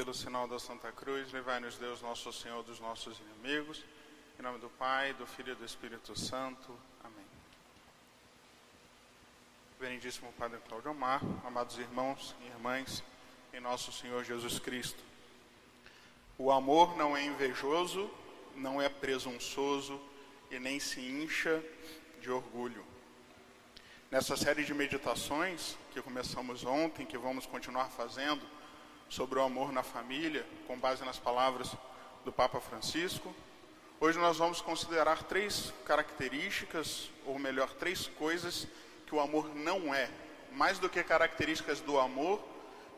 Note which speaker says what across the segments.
Speaker 1: Pelo sinal da Santa Cruz, levai-nos Deus, nosso Senhor, dos nossos inimigos. Em nome do Pai, do Filho e do Espírito Santo. Amém. Benedíssimo Padre Cláudio Omar, amados irmãos e irmãs, em nosso Senhor Jesus Cristo. O amor não é invejoso, não é presunçoso e nem se incha de orgulho. Nessa série de meditações que começamos ontem, que vamos continuar fazendo, sobre o amor na família, com base nas palavras do Papa Francisco, hoje nós vamos considerar três características, ou melhor, três coisas que o amor não é. Mais do que características do amor,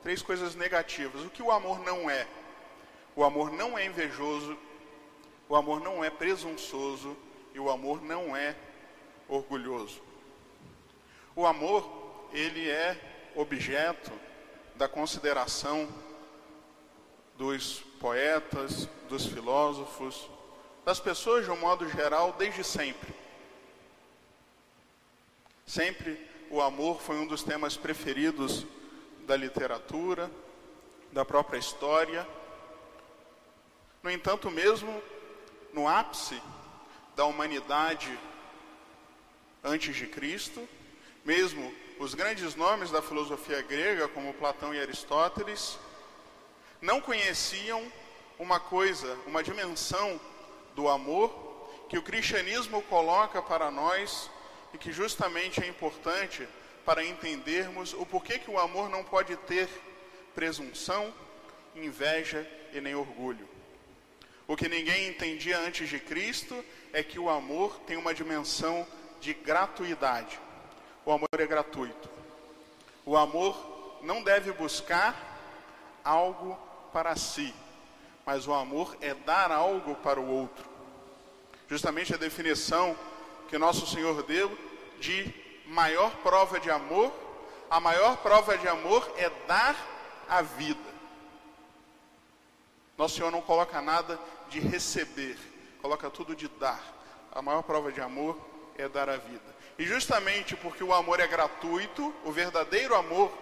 Speaker 1: três coisas negativas. O que o amor não é? O amor não é invejoso, o amor não é presunçoso e o amor não é orgulhoso. O amor, ele é objeto da consideração dos poetas, dos filósofos, das pessoas de um modo geral desde sempre. Sempre o amor foi um dos temas preferidos da literatura, da própria história. No entanto, mesmo no ápice da humanidade antes de Cristo, mesmo os grandes nomes da filosofia grega, como Platão e Aristóteles, não conheciam uma coisa, uma dimensão do amor que o cristianismo coloca para nós e que justamente é importante para entendermos o porquê que o amor não pode ter presunção, inveja e nem orgulho. O que ninguém entendia antes de Cristo é que o amor tem uma dimensão de gratuidade. O amor é gratuito. O amor não deve buscar algo para si, mas o amor é dar algo para o outro. Justamente a definição que nosso Senhor deu de maior prova de amor, a maior prova de amor é dar a vida. Nosso Senhor não coloca nada de receber, coloca tudo de dar. A maior prova de amor é dar a vida. E justamente porque o amor é gratuito, o verdadeiro amor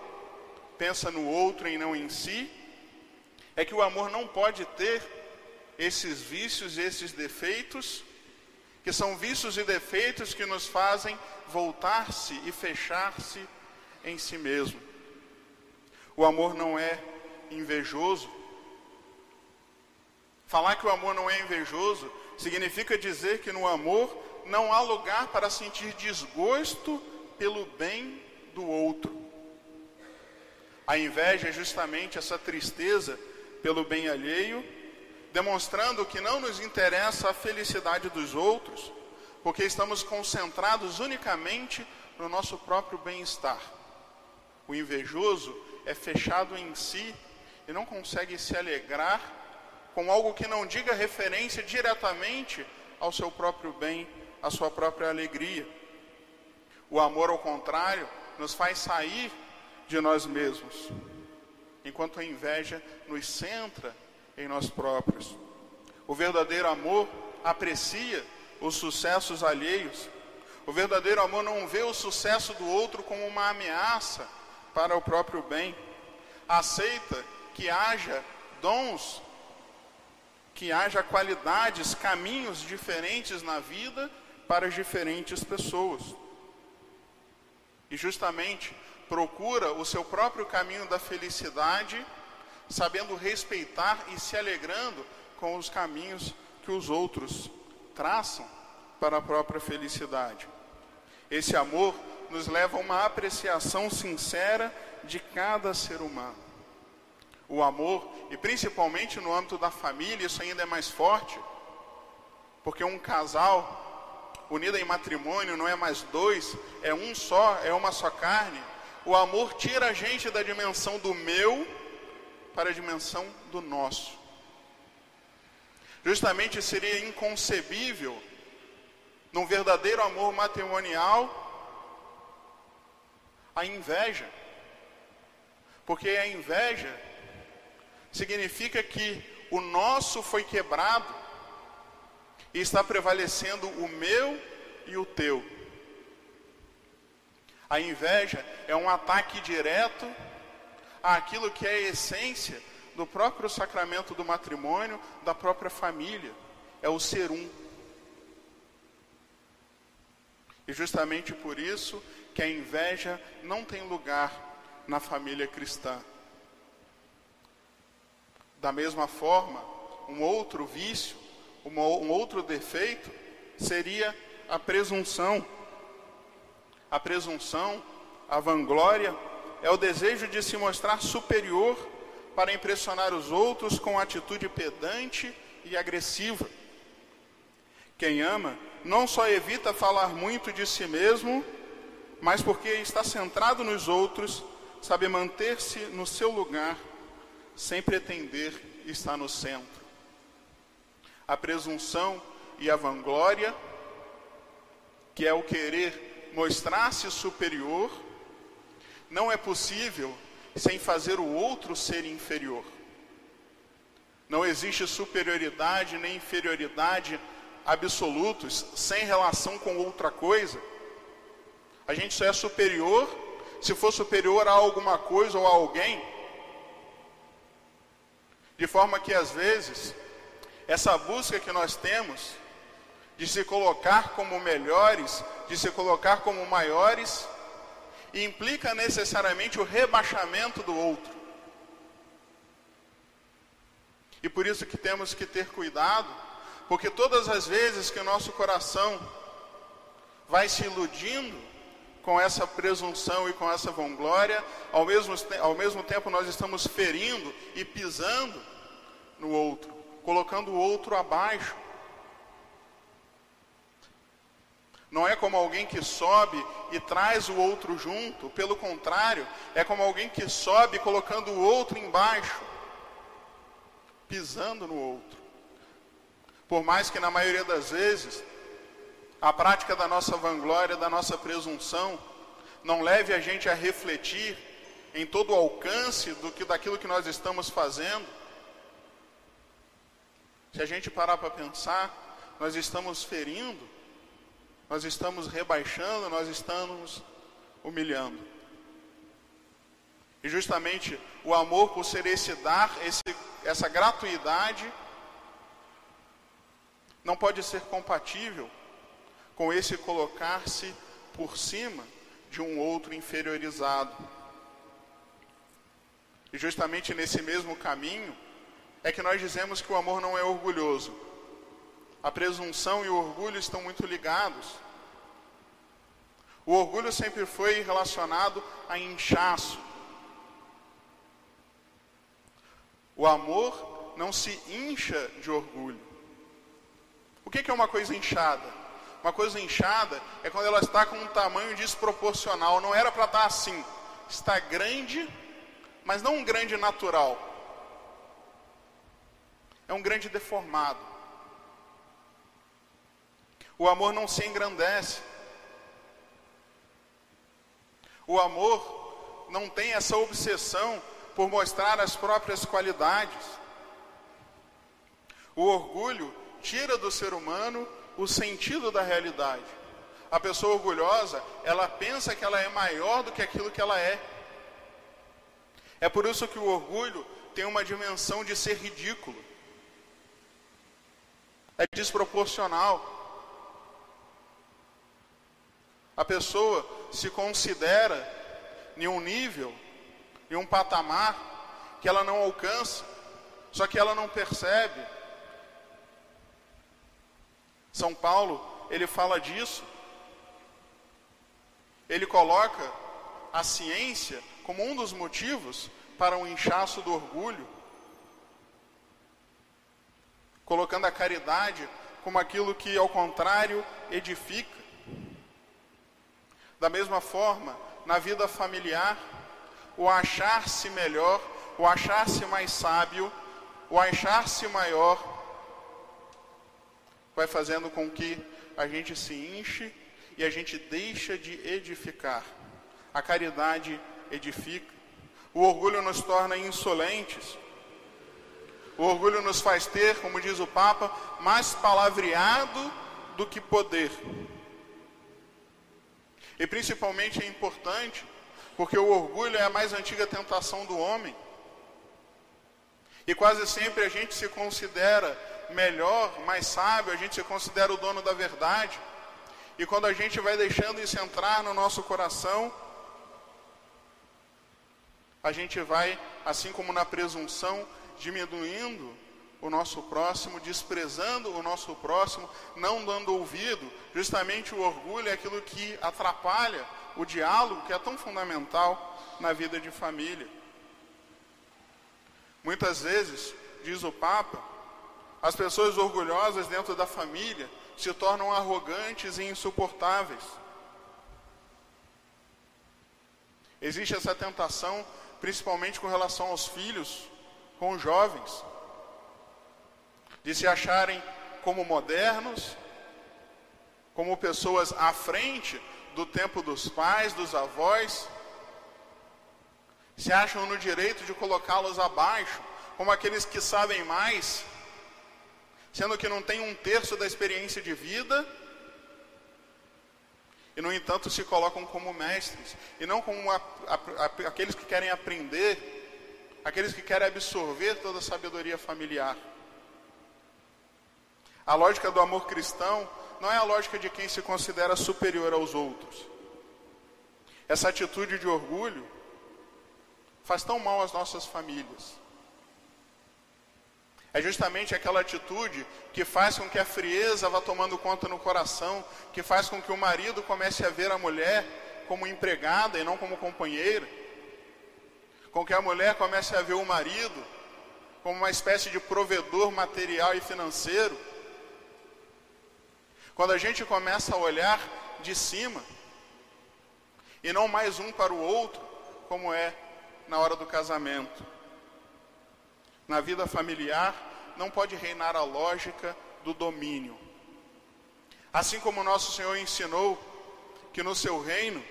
Speaker 1: pensa no outro e não em si, é que o amor não pode ter esses vícios esses defeitos, que são vícios e defeitos que nos fazem voltar-se e fechar-se em si mesmo. O amor não é invejoso. Falar que o amor não é invejoso significa dizer que no amor não há lugar para sentir desgosto pelo bem do outro. A inveja é justamente essa tristeza pelo bem alheio, demonstrando que não nos interessa a felicidade dos outros, porque estamos concentrados unicamente no nosso próprio bem-estar. O invejoso é fechado em si e não consegue se alegrar com algo que não diga referência diretamente ao seu próprio bem a sua própria alegria. O amor, ao contrário, nos faz sair de nós mesmos, enquanto a inveja nos centra em nós próprios. O verdadeiro amor aprecia os sucessos alheios. O verdadeiro amor não vê o sucesso do outro como uma ameaça para o próprio bem. Aceita que haja dons, que haja qualidades, caminhos diferentes na vida para as diferentes pessoas. E justamente procura o seu próprio caminho da felicidade, sabendo respeitar e se alegrando com os caminhos que os outros traçam para a própria felicidade. Esse amor nos leva a uma apreciação sincera de cada ser humano. O amor, e principalmente no âmbito da família, isso ainda é mais forte, porque um casal unida em matrimônio não é mais dois, é um só, é uma só carne. O amor tira a gente da dimensão do meu para a dimensão do nosso. Justamente seria inconcebível, num verdadeiro amor matrimonial, a inveja. Porque a inveja significa que o nosso foi quebrado e está prevalecendo o meu e o teu. A inveja é um ataque direto àquilo que é a essência do próprio sacramento do matrimônio, da própria família. É o ser um. E justamente por isso que a inveja não tem lugar na família cristã. Da mesma forma, um outro vício, um outro defeito seria a presunção. A presunção, a vanglória, é o desejo de se mostrar superior para impressionar os outros com atitude pedante e agressiva. Quem ama não só evita falar muito de si mesmo, mas porque está centrado nos outros, sabe manter-se no seu lugar, sem pretender estar no centro. A presunção e a vanglória, que é o querer mostrar-se superior, não é possível sem fazer o outro ser inferior. Não existe superioridade nem inferioridade absolutos sem relação com outra coisa. A gente só é superior se for superior a alguma coisa ou a alguém. De forma que às vezes essa busca que nós temos de se colocar como melhores, de se colocar como maiores, implica necessariamente o rebaixamento do outro. E por isso que temos que ter cuidado, porque todas as vezes que o nosso coração vai se iludindo com essa presunção e com essa vanglória, ao mesmo, ao mesmo tempo nós estamos ferindo e pisando no outro, colocando o outro abaixo. Não é como alguém que sobe e traz o outro junto, pelo contrário, é como alguém que sobe colocando o outro embaixo, pisando no outro. Por mais que na maioria das vezes a prática da nossa vanglória, da nossa presunção, não leve a gente a refletir em todo o alcance do que daquilo que nós estamos fazendo. Se a gente parar para pensar, nós estamos ferindo nós estamos rebaixando, nós estamos humilhando. E justamente o amor, por ser esse dar, esse, essa gratuidade, não pode ser compatível com esse colocar-se por cima de um outro inferiorizado. E justamente nesse mesmo caminho é que nós dizemos que o amor não é orgulhoso. A presunção e o orgulho estão muito ligados. O orgulho sempre foi relacionado a inchaço. O amor não se incha de orgulho. O que é uma coisa inchada? Uma coisa inchada é quando ela está com um tamanho desproporcional. Não era para estar assim. Está grande, mas não um grande natural. É um grande deformado. O amor não se engrandece. O amor não tem essa obsessão por mostrar as próprias qualidades. O orgulho tira do ser humano o sentido da realidade. A pessoa orgulhosa, ela pensa que ela é maior do que aquilo que ela é. É por isso que o orgulho tem uma dimensão de ser ridículo. É desproporcional. A pessoa se considera em um nível, em um patamar que ela não alcança, só que ela não percebe. São Paulo, ele fala disso. Ele coloca a ciência como um dos motivos para um inchaço do orgulho, colocando a caridade como aquilo que, ao contrário, edifica. Da mesma forma, na vida familiar, o achar-se melhor, o achar-se mais sábio, o achar-se maior, vai fazendo com que a gente se enche e a gente deixa de edificar. A caridade edifica. O orgulho nos torna insolentes. O orgulho nos faz ter, como diz o Papa, mais palavreado do que poder. E principalmente é importante porque o orgulho é a mais antiga tentação do homem. E quase sempre a gente se considera melhor, mais sábio, a gente se considera o dono da verdade. E quando a gente vai deixando isso entrar no nosso coração, a gente vai, assim como na presunção, diminuindo o nosso próximo, desprezando o nosso próximo, não dando ouvido. Justamente o orgulho é aquilo que atrapalha o diálogo, que é tão fundamental na vida de família. Muitas vezes, diz o Papa, as pessoas orgulhosas dentro da família se tornam arrogantes e insuportáveis. Existe essa tentação, principalmente com relação aos filhos, com os jovens, de se acharem como modernos, como pessoas à frente do tempo dos pais, dos avós, se acham no direito de colocá-los abaixo, como aqueles que sabem mais, sendo que não têm um terço da experiência de vida, e no entanto se colocam como mestres, e não como a, a, a, aqueles que querem aprender, aqueles que querem absorver toda a sabedoria familiar. A lógica do amor cristão não é a lógica de quem se considera superior aos outros. Essa atitude de orgulho faz tão mal às nossas famílias. É justamente aquela atitude que faz com que a frieza vá tomando conta no coração, que faz com que o marido comece a ver a mulher como empregada e não como companheira, com que a mulher comece a ver o marido como uma espécie de provedor material e financeiro, quando a gente começa a olhar de cima e não mais um para o outro, como é na hora do casamento. Na vida familiar não pode reinar a lógica do domínio. Assim como nosso Senhor ensinou que no seu reino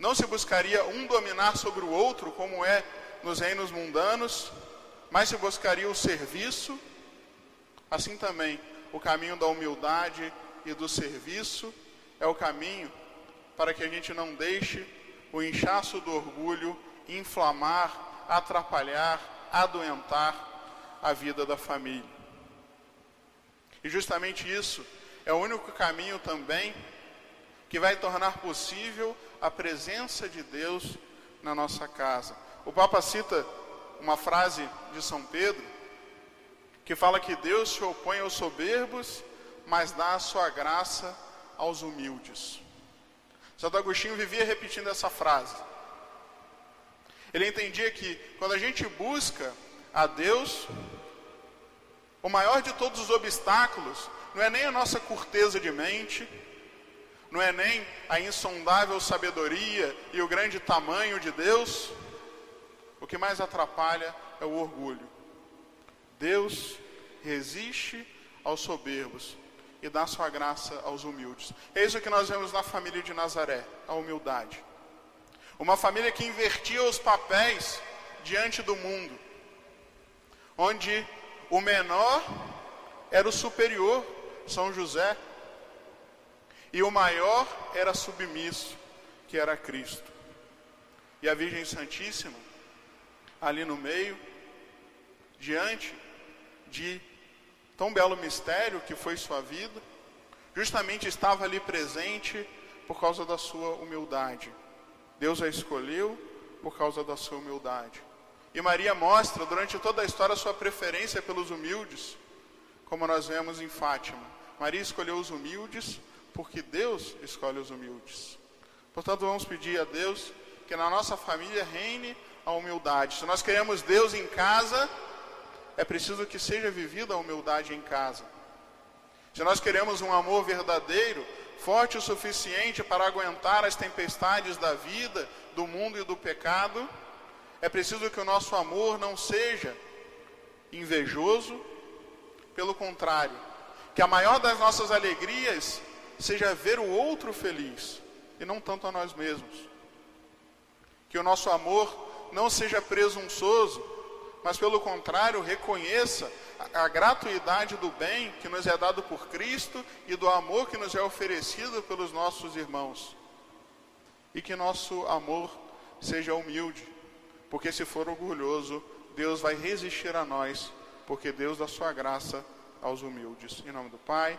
Speaker 1: não se buscaria um dominar sobre o outro, como é nos reinos mundanos, mas se buscaria o serviço, assim também o caminho da humildade e do serviço é o caminho para que a gente não deixe o inchaço do orgulho inflamar, atrapalhar, adoentar a vida da família. E justamente isso é o único caminho também que vai tornar possível a presença de Deus na nossa casa. O Papa cita uma frase de São Pedro que fala que Deus se opõe aos soberbos, mas dá a sua graça aos humildes. Santo Agostinho vivia repetindo essa frase. Ele entendia que quando a gente busca a Deus, o maior de todos os obstáculos não é nem a nossa curteza de mente, não é nem a insondável sabedoria e o grande tamanho de Deus, o que mais atrapalha é o orgulho. Deus resiste aos soberbos e dá sua graça aos humildes. É isso que nós vemos na família de Nazaré, a humildade. Uma família que invertia os papéis diante do mundo, onde o menor era o superior, São José, e o maior era submisso, que era Cristo. E a Virgem Santíssima, ali no meio, diante de tão belo mistério que foi sua vida, justamente estava ali presente por causa da sua humildade. Deus a escolheu por causa da sua humildade. E Maria mostra durante toda a história sua preferência pelos humildes, como nós vemos em Fátima. Maria escolheu os humildes porque Deus escolhe os humildes. Portanto, vamos pedir a Deus que na nossa família reine a humildade. Se nós queremos Deus em casa, é preciso que seja vivida a humildade em casa. Se nós queremos um amor verdadeiro, forte o suficiente para aguentar as tempestades da vida, do mundo e do pecado, é preciso que o nosso amor não seja invejoso, pelo contrário, que a maior das nossas alegrias seja ver o outro feliz e não tanto a nós mesmos. Que o nosso amor não seja presunçoso, mas pelo contrário, reconheça a, a gratuidade do bem que nos é dado por Cristo e do amor que nos é oferecido pelos nossos irmãos. E que nosso amor seja humilde, porque se for orgulhoso, Deus vai resistir a nós, porque Deus dá sua graça aos humildes. Em nome do Pai,